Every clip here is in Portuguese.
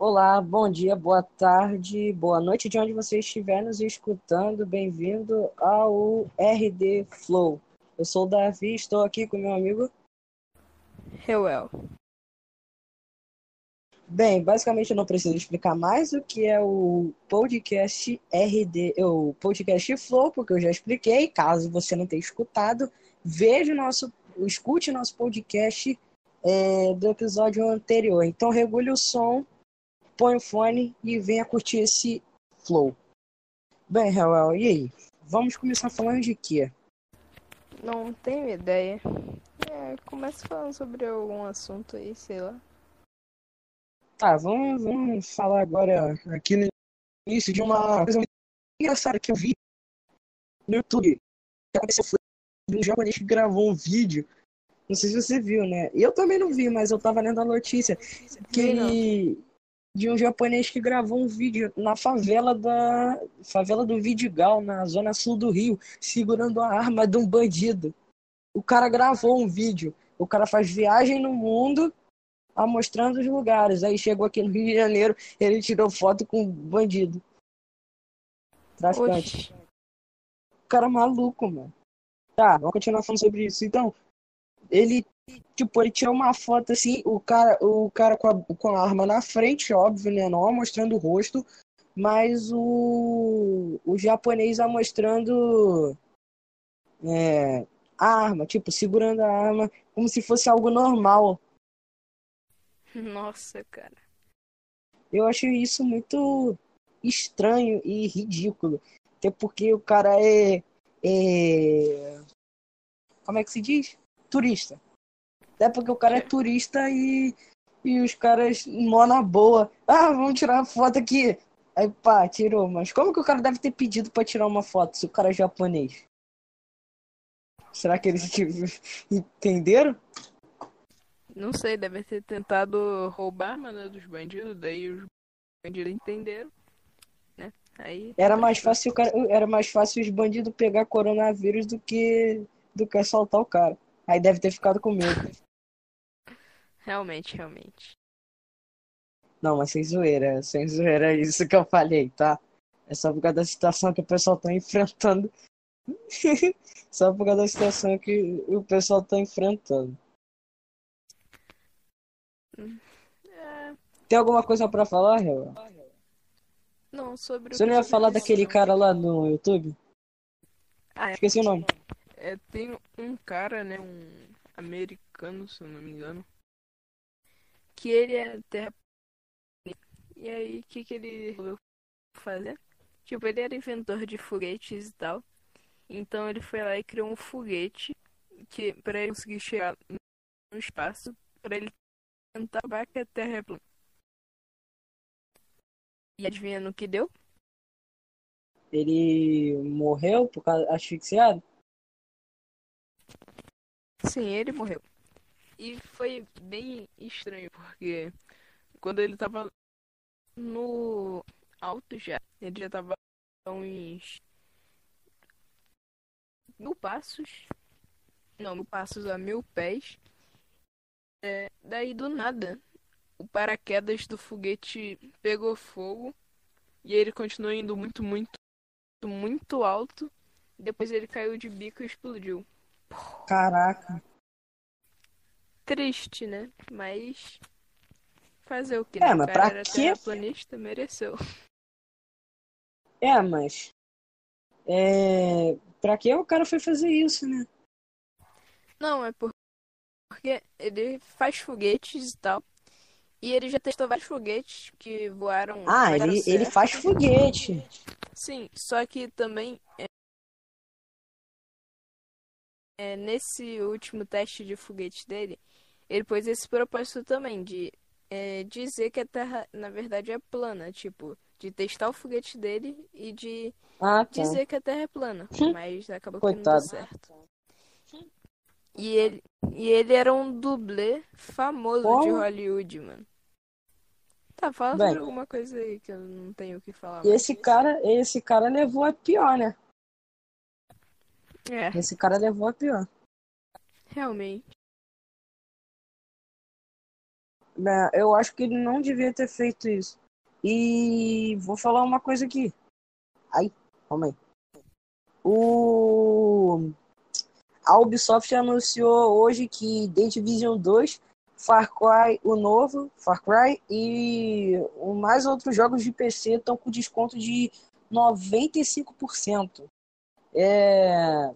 Olá, bom dia, boa tarde, boa noite de onde você estiver nos escutando. Bem-vindo ao RD Flow. Eu sou o Davi, estou aqui com meu amigo. Reuel. Bem, basicamente eu não preciso explicar mais o que é o podcast RD, o podcast Flow, porque eu já expliquei. Caso você não tenha escutado, veja o nosso, escute nosso podcast é, do episódio anterior. Então regule o som, põe o fone e venha curtir esse flow. Bem, Raul, e aí? Vamos começar falando de quê? Não tenho ideia. É, começa falando sobre algum assunto aí, sei lá. Tá, vamos, vamos falar agora aqui no início de uma coisa muito engraçada que eu vi no YouTube. Que aconteceu foi um japonês que gravou um vídeo. Não sei se você viu, né? Eu também não vi, mas eu tava lendo a notícia que ele de um japonês que gravou um vídeo na favela da favela do Vidigal, na zona sul do Rio, segurando a arma de um bandido. O cara gravou um vídeo. O cara faz viagem no mundo a mostrando os lugares. Aí chegou aqui no Rio de Janeiro, ele tirou foto com um bandido. Traficante. Oxi. O cara é maluco, mano. Tá, vamos continuar falando sobre isso. Então, ele, tipo, ele tirou uma foto assim, o cara, o cara com a, com a arma na frente, óbvio, né? Não mostrando o rosto, mas o, o japonês a mostrando é, a arma, tipo, segurando a arma como se fosse algo normal. Nossa, cara. Eu acho isso muito estranho e ridículo. Até porque o cara é, é. Como é que se diz? Turista. Até porque o cara é turista e, e os caras mó na boa. Ah, vamos tirar uma foto aqui. Aí pá, tirou. Mas como que o cara deve ter pedido pra tirar uma foto se o cara é japonês? Será que eles entenderam? Não sei, deve ter tentado roubar a arma dos bandidos, daí os bandidos entenderam, né? Aí Era mais fácil cara, era mais fácil os bandidos pegar coronavírus do que do que assaltar o cara. Aí deve ter ficado com medo. Realmente, realmente. Não, mas sem zoeira, sem zoeira é isso que eu falei, tá? É só por causa da situação que o pessoal tá enfrentando. só por causa da situação que o pessoal tá enfrentando. É, Tem alguma coisa pra falar, Real? não, sobre o Você não ia falar daquele cara lá no YouTube? Ah, é, Esqueci o nome. é, tem um cara, né, um americano, se eu não me engano, que ele é terra E aí, o que que ele resolveu fazer? Tipo, ele era inventor de foguetes e tal. Então ele foi lá e criou um foguete que para ele conseguir chegar no espaço, para ele tentar provar que a Terra é plana. E adivinha no que deu? Ele morreu por causa asfixiado? Sim, ele morreu. E foi bem estranho, porque quando ele tava no alto já, ele já tava uns mil passos. Não, mil passos a mil pés. É, daí do nada, o paraquedas do foguete pegou fogo. E ele continuou indo muito, muito, muito alto. Depois ele caiu de bico e explodiu. Caraca. Triste, né? Mas. Fazer o que? É, né? mas pra quê? terraplanista, mereceu. É, mas. É. Pra que o cara foi fazer isso, né? Não, é por- porque ele faz foguetes e tal. E ele já testou vários foguetes que voaram. Ah, ele, ele faz foguete. Sim, só que também. É, é, nesse último teste de foguete dele, ele pôs esse propósito também de é, dizer que a Terra, na verdade, é plana. Tipo, de testar o foguete dele e de Ah, tá. dizer que a Terra é plana, mas acabou que não deu Coitado. certo. E ele, e ele era um dublê famoso de Como? Hollywood, mano. Tá, fala Bem. sobre alguma coisa aí que eu não tenho o que falar E esse cara, esse cara levou a pior, né? É, Esse cara levou a pior. realmente. Né, eu acho que ele não devia ter feito isso. E vou falar uma coisa aqui. Ai, calma aí. O... A Ubisoft anunciou hoje que The Division 2, Far Cry, o novo, Far Cry, e mais outros jogos de PC estão com desconto de 95%. É,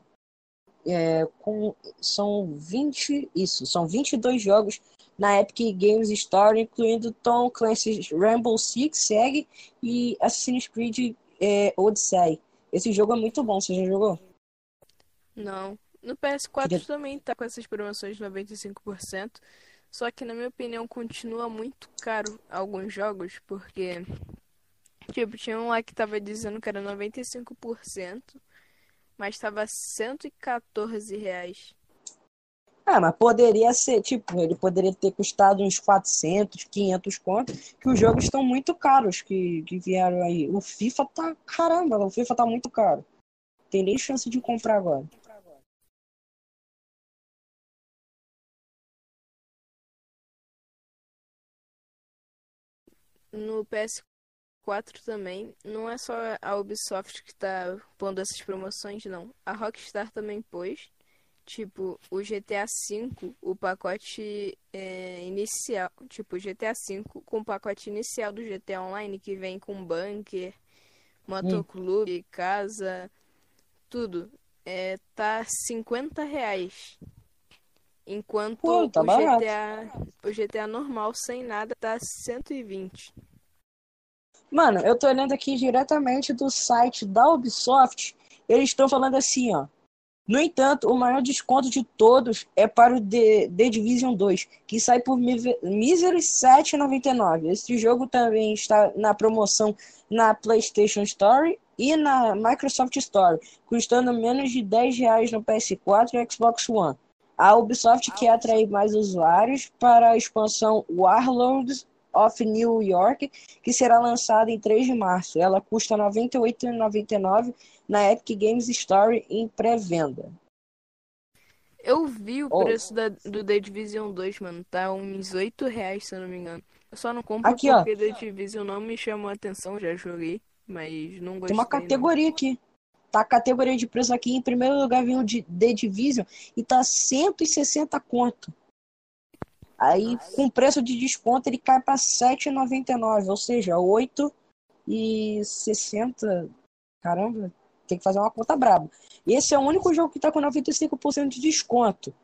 é, com, são 20, isso, são 22 jogos na Epic Games Store, incluindo Tom Clancy's Rainbow Six Siege e Assassin's Creed é, Odyssey. Esse jogo é muito bom, você já jogou? Não. No PS4 Queria... também tá com essas promoções de 95%. Só que na minha opinião continua muito caro alguns jogos, porque tipo, tinha um lá que tava dizendo que era 95%, mas tava 114 reais. Ah, mas poderia ser, tipo, ele poderia ter custado uns 400, 500 contos, que os jogos estão muito caros que, que vieram aí. O FIFA tá, caramba, o FIFA tá muito caro. Tem nem chance de comprar agora. No PS4 também, não é só a Ubisoft que tá pondo essas promoções, não. A Rockstar também pôs. Tipo, o GTA V, o pacote é, inicial, tipo, o GTA V com o pacote inicial do GTA Online, que vem com bunker, motoclube, hum. casa, tudo, é, tá 50 reais. Enquanto Pô, tá o, GTA, o GTA normal, sem nada, tá 120. Mano, eu tô olhando aqui diretamente do site da Ubisoft. Eles estão falando assim, ó. No entanto, o maior desconto de todos é para o The, The Division 2, que sai por míseros R$ 7,99. Esse jogo também está na promoção na PlayStation Store e na Microsoft Store, custando menos de R$ reais no PS4 e Xbox One. A Ubisoft quer atrair mais usuários para a expansão Warlords of New York, que será lançada em 3 de março. Ela custa R$ 98,99 na Epic Games Store em pré-venda. Eu vi o oh. preço da, do The Division 2, mano. Tá uns 8 reais, se eu não me engano. Eu só não compro aqui, porque ó. The Division não me chamou a atenção, já joguei, mas não gostei. Tem uma categoria não. aqui. Tá a categoria de preço aqui. Em primeiro lugar vem o de The Division e tá 160 conto. Aí, com preço de desconto, ele cai para 7,99, ou seja, 8,60. Caramba, tem que fazer uma conta braba. Esse é o único jogo que tá com 95% de desconto.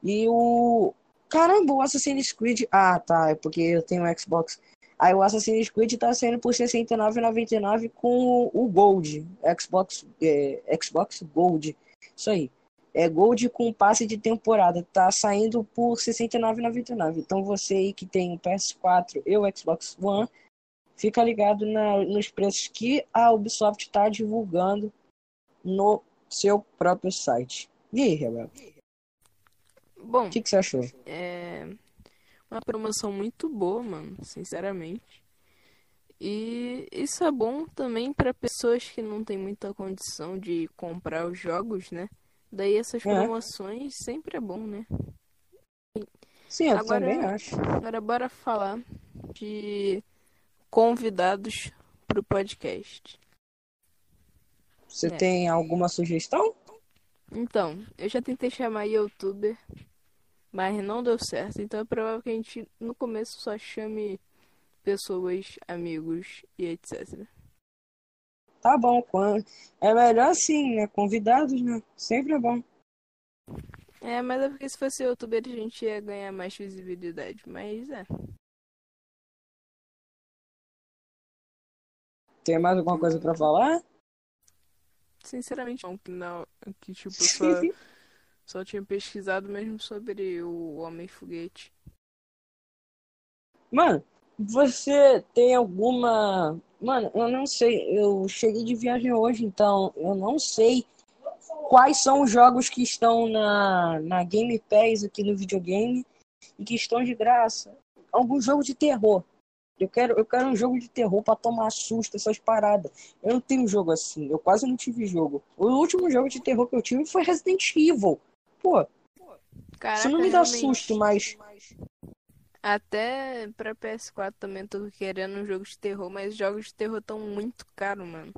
E o. Caramba, o Assassin's Creed. Ah, tá. É porque eu tenho o Xbox. Aí o Assassin's Creed tá saindo por R$ 69,99 com o Gold. Xbox, é, Xbox Gold. Isso aí. É Gold com passe de temporada. Tá saindo por R$ 69,99. Então você aí que tem o PS4 e o Xbox One, fica ligado na, nos preços que a Ubisoft está divulgando no seu próprio site. E aí, Rebel? Bom, o que, que você achou? É uma promoção muito boa, mano, sinceramente. E isso é bom também para pessoas que não têm muita condição de comprar os jogos, né? Daí essas é. promoções sempre é bom, né? Sim, eu agora, também acho. Agora bora falar de convidados para o podcast. Você é. tem alguma sugestão? Então, eu já tentei chamar youtuber, mas não deu certo. Então é provável que a gente no começo só chame pessoas, amigos e etc. Tá bom, quando é melhor assim, né? Convidados, né? Sempre é bom. É, mas é porque se fosse youtuber a gente ia ganhar mais visibilidade, mas é. Tem mais alguma coisa para falar? Sinceramente, não. Que, não, que tipo, só, só tinha pesquisado mesmo sobre o Homem-Foguete. Mano, você tem alguma. Mano, eu não sei. Eu cheguei de viagem hoje, então eu não sei quais são os jogos que estão na, na Game Pass aqui no videogame e que estão de graça. Algum jogo de terror. Eu quero, eu quero um jogo de terror para tomar susto, essas paradas. Eu não tenho jogo assim. Eu quase não tive jogo. O último jogo de terror que eu tive foi Resident Evil. Pô. Caraca, isso não me dá realmente... susto, mas. Até pra PS4 também tô querendo um jogo de terror, mas jogos de terror tão muito caros, mano.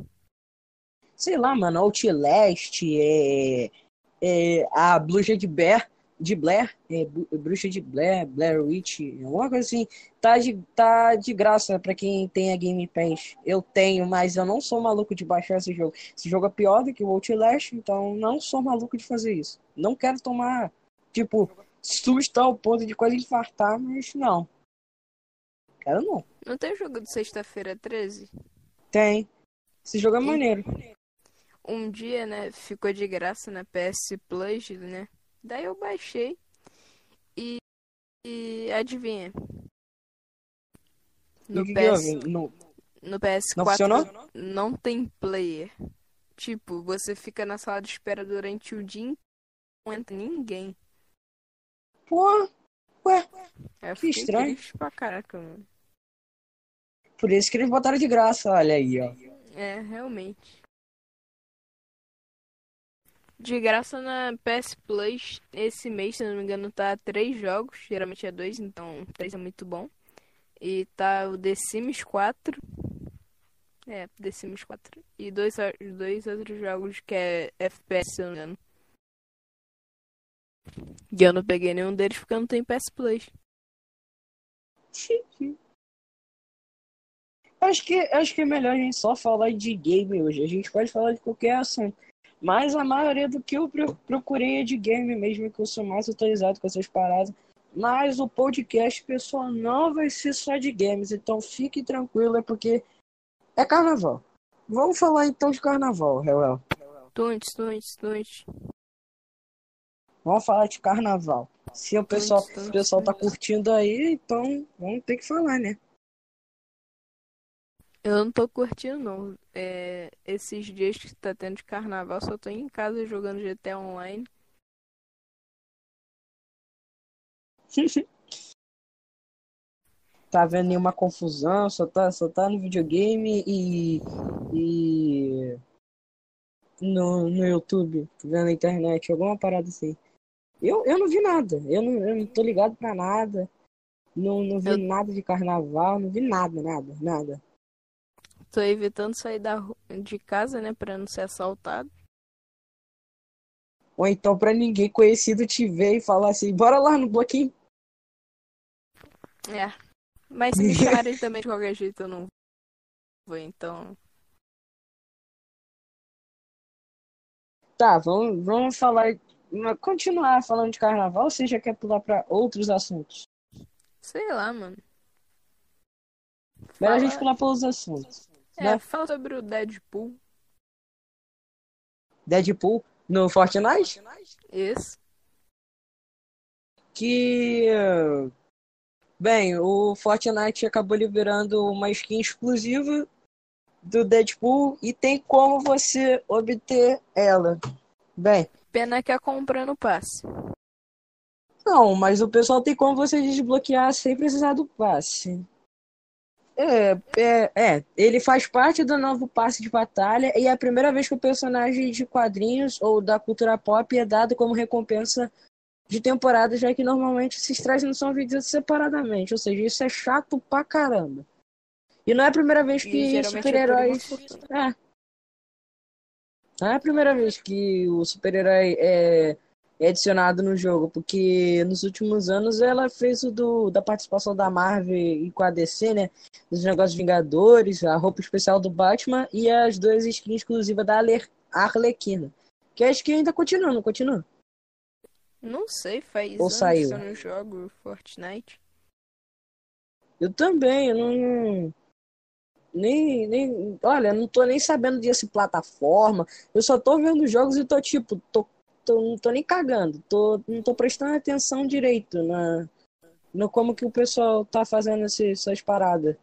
Sei lá, mano, Outlast, é, é, a Bruxa de Blair, de Blair, é, Bruxa de Blair, Blair Witch, alguma coisa assim, tá de, tá de graça pra quem tem a Game Pass. Eu tenho, mas eu não sou maluco de baixar esse jogo. Esse jogo é pior do que o Outlast, então não sou maluco de fazer isso. Não quero tomar, tipo, susto ao ponto de quase infartar, mas não. Quero não. Não tem jogo de sexta-feira 13? Tem. Esse jogo é maneiro. Um dia, né, ficou de graça na PS Plus, né? Daí eu baixei e, e adivinha. No, que PS, que? No- no PS4 Não funcionou? não tem player. Tipo, você fica na sala de espera durante o dia inteiro, não entra ninguém. Pô, ué, eu Que estranho. pra caraca, mano. por isso que eles botaram de graça, olha aí, ó. É, realmente. De graça na PS Plus, esse mês, se não me engano, tá três jogos. Geralmente é dois, então três é muito bom. E tá o The Sims 4. É, The Sims 4. E dois, dois outros jogos que é FPS, se não me engano. E eu não peguei nenhum deles porque eu não tenho PS Plus. Acho que, acho que é melhor a gente só falar de game hoje. A gente pode falar de qualquer assunto. Mas a maioria do que eu pro- procurei é de game mesmo, que eu sou mais atualizado com essas paradas. Mas o podcast, pessoal, não vai ser só de games. Então fique tranquilo, é porque é carnaval. Vamos falar então de carnaval, Reuel. Tuntes, tuntes, tuntes. Vamos falar de carnaval. Se o pessoal, o pessoal tá curtindo aí, então vamos ter que falar, né? Eu não tô curtindo, não. É, esses dias que tá tendo de carnaval, só tô em casa jogando GTA Online. tá vendo nenhuma confusão, só tá, só tá no videogame e, e no, no YouTube, vendo na internet, alguma parada assim. Eu, eu não vi nada, eu não, eu não tô ligado pra nada, não, não vi Eu- nada de carnaval, não vi nada, nada, nada. Tô evitando sair da, de casa, né, pra não ser assaltado. Ou então pra ninguém conhecido te ver e falar assim, bora lá no bloquinho. É. Mas se me chamarem também de qualquer jeito, eu não vou, então. Tá, vamos, vamos falar, continuar falando de carnaval, ou você já quer pular pra outros assuntos? Sei lá, mano. Melhor a gente pular para os assuntos. É, né? fala sobre o Deadpool. Deadpool no Fortnite, Esse. que bem, o Fortnite acabou liberando uma skin exclusiva do Deadpool e tem como você obter ela. Bem, Pena que é comprando passe. não, mas o pessoal tem como você desbloquear sem precisar do passe. É, é, é, ele faz parte do novo passe de batalha e é a primeira vez que o personagem de quadrinhos ou da cultura pop é dado como recompensa de temporada, já que normalmente esses trajes não são vendidos separadamente, ou seja, isso é chato pra caramba. E não é a primeira vez que é super-heróis. É. Não é a primeira vez que o super-herói é, é adicionado no jogo, porque nos últimos anos ela fez o do, da participação da Marvel e com a DC, né? Dos negócios Vingadores, a roupa especial do Batman e as duas skins exclusivas da Arle- Arlequina. Que acho que ainda continua, não continua? Não sei, faz Ou anos saiu? que eu não jogo Fortnite. Eu também, eu não. Nem, nem. Olha, não tô nem sabendo dessa plataforma. Eu só tô vendo os jogos e tô tipo, tô, tô, não tô nem cagando. Tô, não tô prestando atenção direito na, no como que o pessoal tá fazendo esse- essas paradas.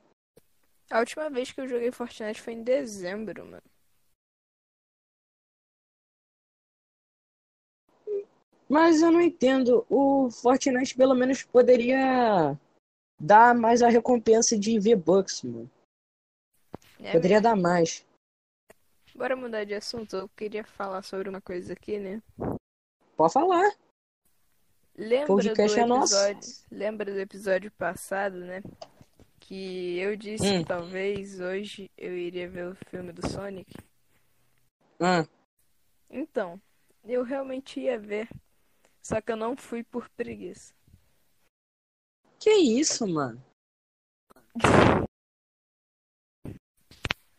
A última vez que eu joguei Fortnite foi em dezembro, mano. Mas eu não entendo. O Fortnite pelo menos poderia dar mais a recompensa de V-Bucks, mano. É Poderia mesmo. dar mais. Bora mudar de assunto. Eu queria falar sobre uma coisa aqui, né? Pode falar. Lembra Podcast do é episódio, lembra do episódio passado, né? Que eu disse Hum. que talvez hoje eu iria ver o filme do Sonic. Ah, Então, eu realmente ia ver. Só que eu não fui por preguiça. que isso, mano?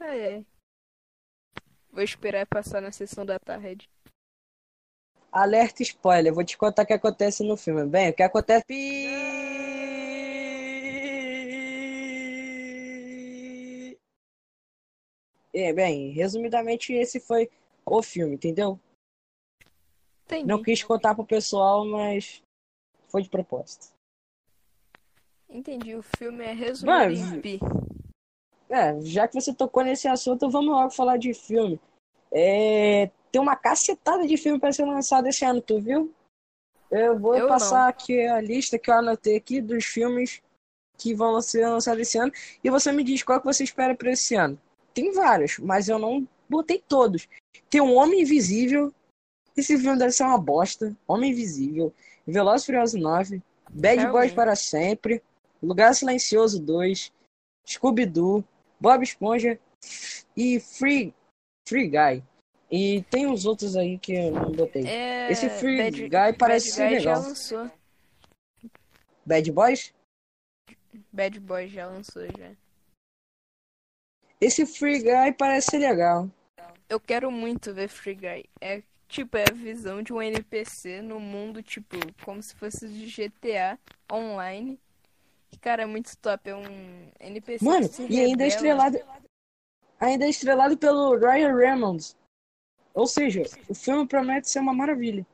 Ai. Vou esperar passar na sessão da tarde. Alerta spoiler, vou te contar o que acontece no filme. Bem, o que acontece. É, bem, resumidamente, esse foi o filme, entendeu? Entendi. Não quis contar pro pessoal, mas foi de propósito. Entendi. O filme é resumido Mas-. É, já que você tocou nesse assunto, vamos logo falar de filme. É, tem uma cacetada de filme para ser lançado esse ano, tu viu? Eu vou Eu passar não. aqui a lista que eu anotei aqui dos filmes que vão ser lançados esse ano e você me diz qual que você espera para esse ano. Tem vários, mas eu não botei todos. Tem um Homem Invisível. Esse filme deve ser uma bosta. Homem Invisível. Velozes e Furiosos 9. Bad Boys para sempre. Lugar Silencioso 2. Scooby-Doo. Bob Esponja e Free, Free Guy. E tem uns outros aí que eu não botei. É, Esse Free Bad- Guy parece Bad ser Guy já legal. lançou. Bad Boys? Bad Boy já lançou já. Esse Free Guy parece ser legal. Eu quero muito ver Free Guy. É tipo, é a visão de um NPC no mundo, tipo, como se fosse de GTA online. E, cara, é muito top. É um NPC Mano, que se e ainda é estrelado. Ainda é estrelado pelo Ryan Reynolds. Ou seja, o filme promete ser uma maravilha.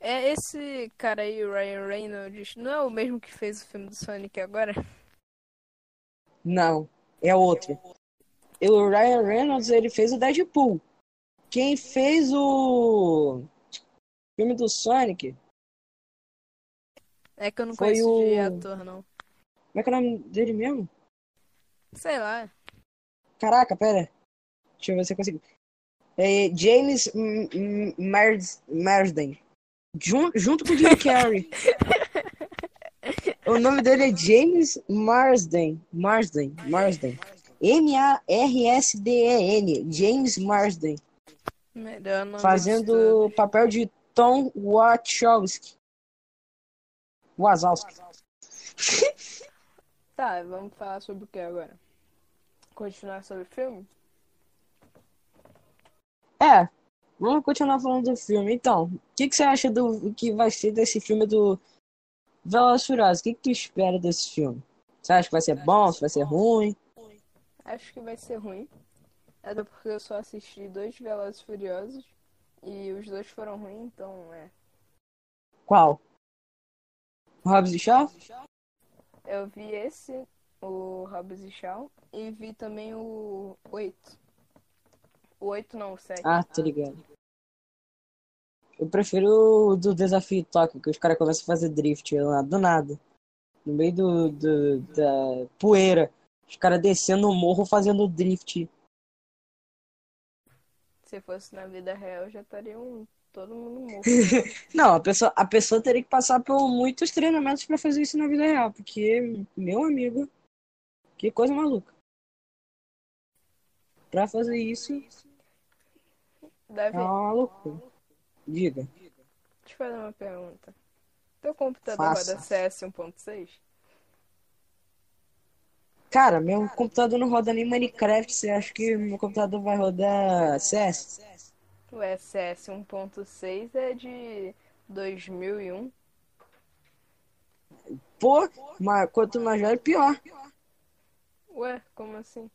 É esse cara aí, o Ryan Reynolds, não é o mesmo que fez o filme do Sonic agora? Não, é outro. E o Ryan Reynolds, ele fez o Deadpool. Quem fez o filme do Sonic, É que eu não Foi conheço de o- ator, não. como é que é o nome dele mesmo? Sei lá. Caraca, pera. Deixa eu ver se eu consigo. É James Marsden. Jun- junto com o Jim Carrey. o nome dele é James Marsden. Marsden. Marsden. M-A-R-S-D-E-N. James Marsden. Melhor não. Fazendo o papel de Tom Wachowski. Wazowski. Tá, vamos falar sobre o que agora? Continuar sobre o filme? É, vamos continuar falando do filme. Então, o que, que você acha do que vai ser desse filme do Velozes e Furiosos? O que, que tu espera desse filme? Você acha que vai ser bom? Se vai ser ruim? Acho que vai ser ruim. Até porque eu só assisti dois Velozes Furiosos e os dois foram ruins, então é. Qual? Hobbs e Shaw? Eu vi esse, o Hobbs e Shaw, e vi também o 8. O 8 não, o 7. Ah, tô ligado. Eu prefiro o do Desafio Tóquio, que os caras começam a fazer drift lá, do nada. No meio do, do- da poeira. Os caras descendo o morro fazendo drift. Se fosse na vida real, já estaria um, todo mundo morto. Não, a pessoa, a pessoa teria que passar por muitos treinamentos pra fazer isso na vida real, porque, meu amigo, que coisa maluca. Pra fazer isso Davi, é uma loucura. Diga. deixa eu fazer uma pergunta. Teu computador Faça. roda CS 1.6? Cara, meu computador não roda nem Minecraft, você acha que meu computador vai rodar CS? O SS 1.6 é de 2001. Pô, mas quanto mais velho, pior. Ué, como assim?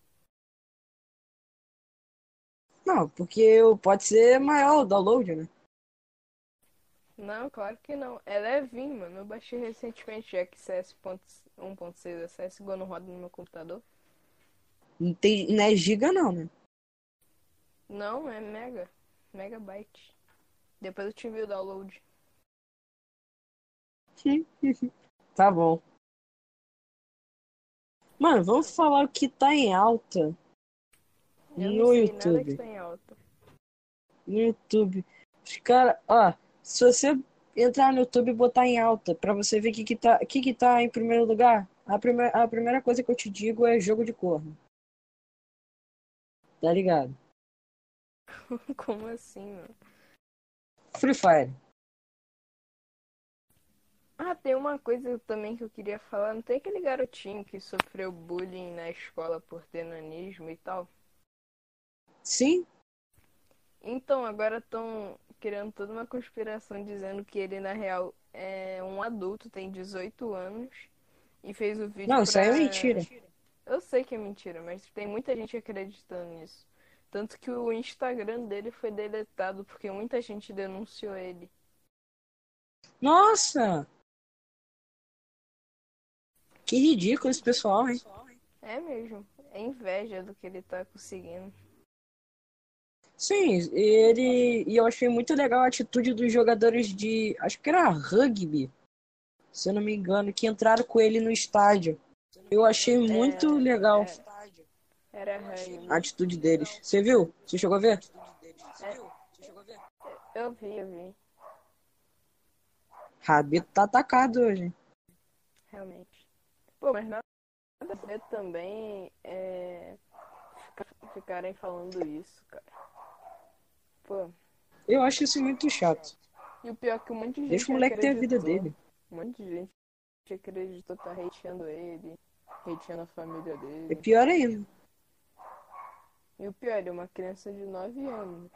Não, porque pode ser maior o download, né? Não, claro que não. É levinho, mano. Eu baixei recentemente já que CS 1.6 é CSGO não roda no meu computador. Não, tem, não é giga não, né? Não, é mega. Megabyte. Depois eu te envio o download. Tá bom. Mano, vamos falar o que tá em alta Eu no YouTube. tá em alta. No YouTube. Os caras, ó, Se você entrar no YouTube e botar em alta pra você ver o que, que, tá, que, que tá em primeiro lugar, a, prime a primeira coisa que eu te digo é jogo de corno. Tá ligado? Como assim, mano? Free Fire. Ah, tem uma coisa também que eu queria falar. Não tem aquele garotinho que sofreu bullying na escola por ter nanismo e tal? Sim? Então, agora estão criando toda uma conspiração dizendo que ele, na real, é um adulto, tem 18 anos e fez o vídeo Não, isso pra... aí é mentira. Eu sei que é mentira, mas tem muita gente acreditando nisso. Tanto que o Instagram dele foi deletado porque muita gente denunciou ele. Nossa! Que ridículo esse pessoal, hein? É mesmo. É inveja do que ele tá conseguindo. Sim, ele. E eu achei muito legal a atitude dos jogadores de. Acho que era rugby, se eu não me engano, que entraram com ele no estádio. Eu achei muito É, legal Era a atitude deles. Você viu? Você chegou a ver? Eu vi, eu vi. Rabito tá atacado hoje. Realmente. Pô, mas nada a ver também é, fica- ficarem falando isso, cara. Pô, Eu acho isso muito chato. e o pior é que um monte de gente Deixa o moleque ter a vida dele. Um monte de gente acreditou, tá hateando ele, hateando a família É dele. pior ainda. E o pior, é uma criança de 9 anos.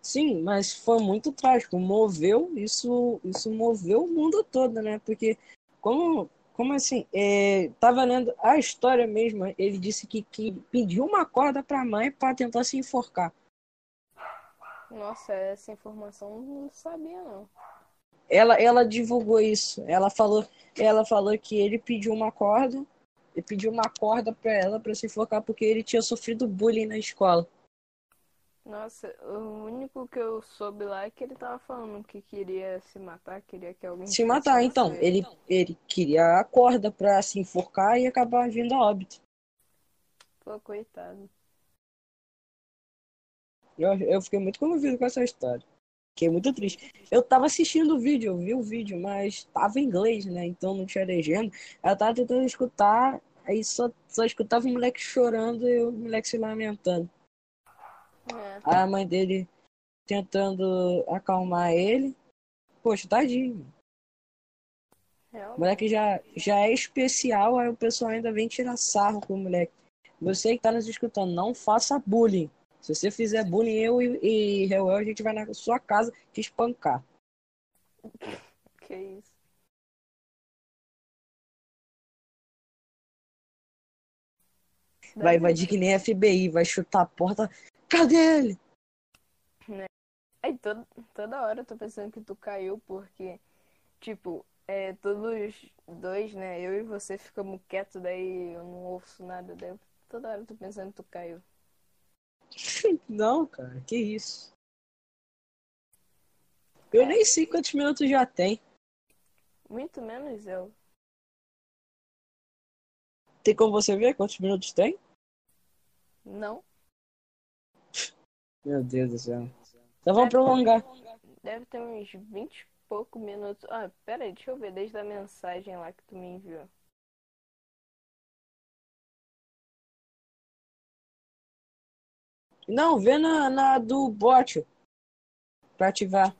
Sim, mas foi muito trágico. Moveu, isso, isso moveu o mundo todo, né? Porque, como, como assim, é, tava lendo a história mesmo, ele disse que, que pediu uma corda pra mãe pra tentar se enforcar. Nossa, essa informação eu não sabia, não. Ela, ela divulgou isso. Ela falou, ela falou que ele pediu uma corda, ele pediu uma corda pra ela pra se enforcar porque ele tinha sofrido bullying na escola. Nossa, o único que eu soube lá é que ele tava falando que queria se matar, queria que alguém Se matar, então, ele, ele queria a corda pra se enforcar e acabar vindo a óbito. Pô, coitado. Eu, eu fiquei muito comovido com essa história. Fiquei muito triste. Eu tava assistindo o vídeo, eu vi o vídeo, mas tava em inglês, né? Então não tinha legenda. Eu tava tentando escutar, aí só, só escutava o moleque chorando e o moleque se lamentando. É, A mãe dele tentando acalmar ele. Poxa, tadinho. O moleque já, já é especial, aí o pessoal ainda vem tirar sarro com o moleque. Você que tá nos escutando, não faça bullying. Se você fizer bullying, eu e, e Reuel, a gente vai na sua casa te espancar. Que isso. Vai invadir que nem FBI, vai chutar a porta. Cadê ele? Aí toda, toda hora eu tô pensando que tu caiu porque, tipo, é, todos dois, né? Eu e você ficamos quietos, daí eu não ouço nada. Daí toda hora eu tô pensando que tu caiu. Não, cara, que isso. Eu nem sei quantos minutos já tem. Muito menos eu. Tem como você ver quantos minutos tem? Não. Meu Deus do céu. Então vamos prolongar. Deve ter uns 20 e pouco minutos. Ah, pera aí, deixa eu ver desde a mensagem lá que tu me enviou. Não, vê na, na do bot. Pra ativar.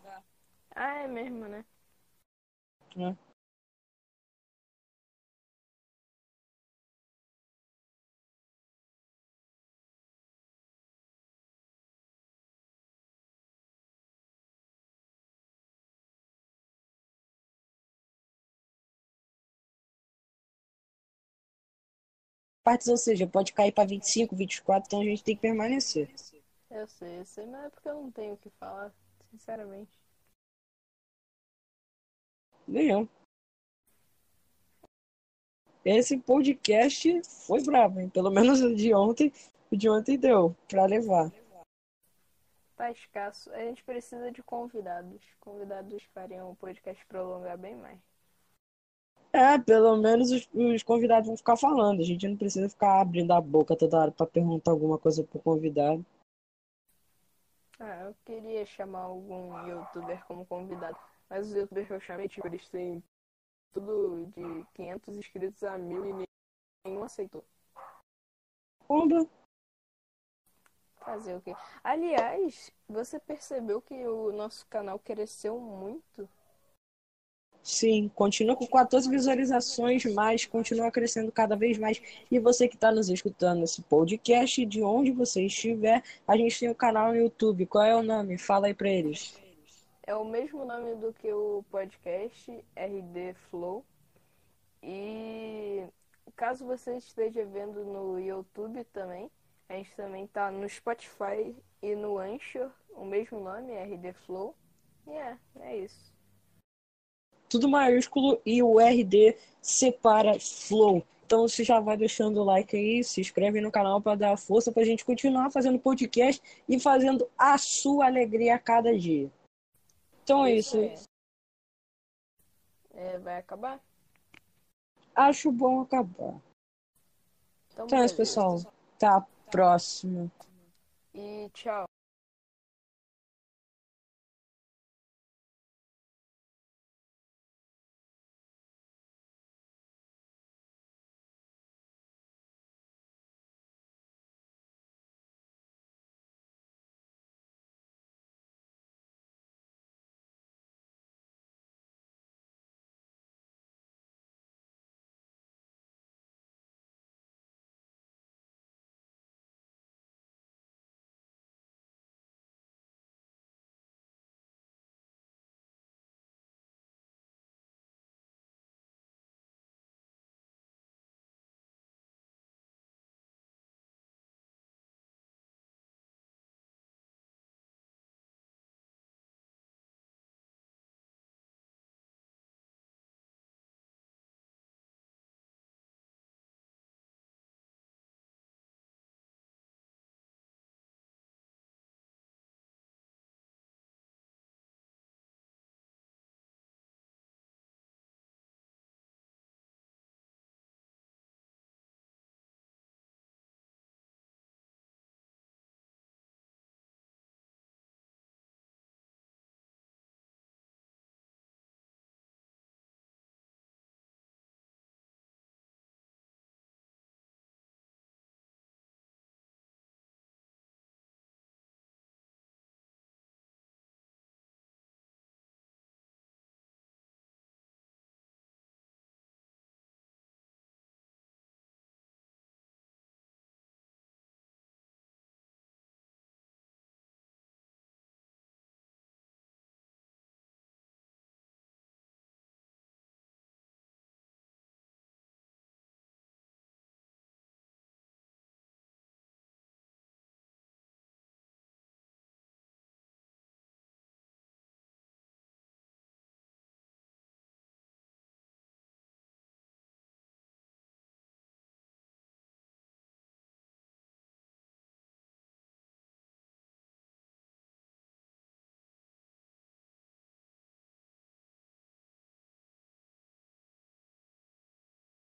Ah, é mesmo, né? É. Partes, ou seja, pode cair pra 25, 24, então a gente tem que permanecer. Eu sei, eu sei, mas é porque eu não tenho o que falar, sinceramente. Nenhum. Esse podcast foi brabo, hein? Pelo menos o de ontem, o de ontem deu pra levar. Tá escasso. A gente precisa de convidados. Convidados fariam o podcast prolongar bem mais. É, pelo menos os, os convidados vão ficar falando. A gente não precisa ficar abrindo a boca toda hora pra perguntar alguma coisa pro convidado. Ah, eu queria chamar algum youtuber como convidado. Mas os youtubers que eu chamei, tipo, eles têm tudo de 500 inscritos a mil e nenhum aceitou. Onda. Fazer o quê? Aliás, você percebeu que o nosso canal cresceu muito? Sim, continua com 14 visualizações, mas continua crescendo cada vez mais. E você que está nos escutando nesse podcast, de onde você estiver, a gente tem um canal no YouTube. Qual é o nome? Fala aí para eles. É o mesmo nome do que o podcast, RD Flow. E caso você esteja vendo no YouTube também, a gente também tá no Spotify e no Anchor, o mesmo nome, RD Flow. E é, é isso tudo maiúsculo e o RD separa Flow. Então você já vai deixando o like aí, se inscreve no canal para dar força para a gente continuar fazendo podcast e fazendo a sua alegria a cada dia. Então é isso. É, vai acabar? Acho bom acabar. Então, então é isso, pessoal. Até a próxima. E tchau.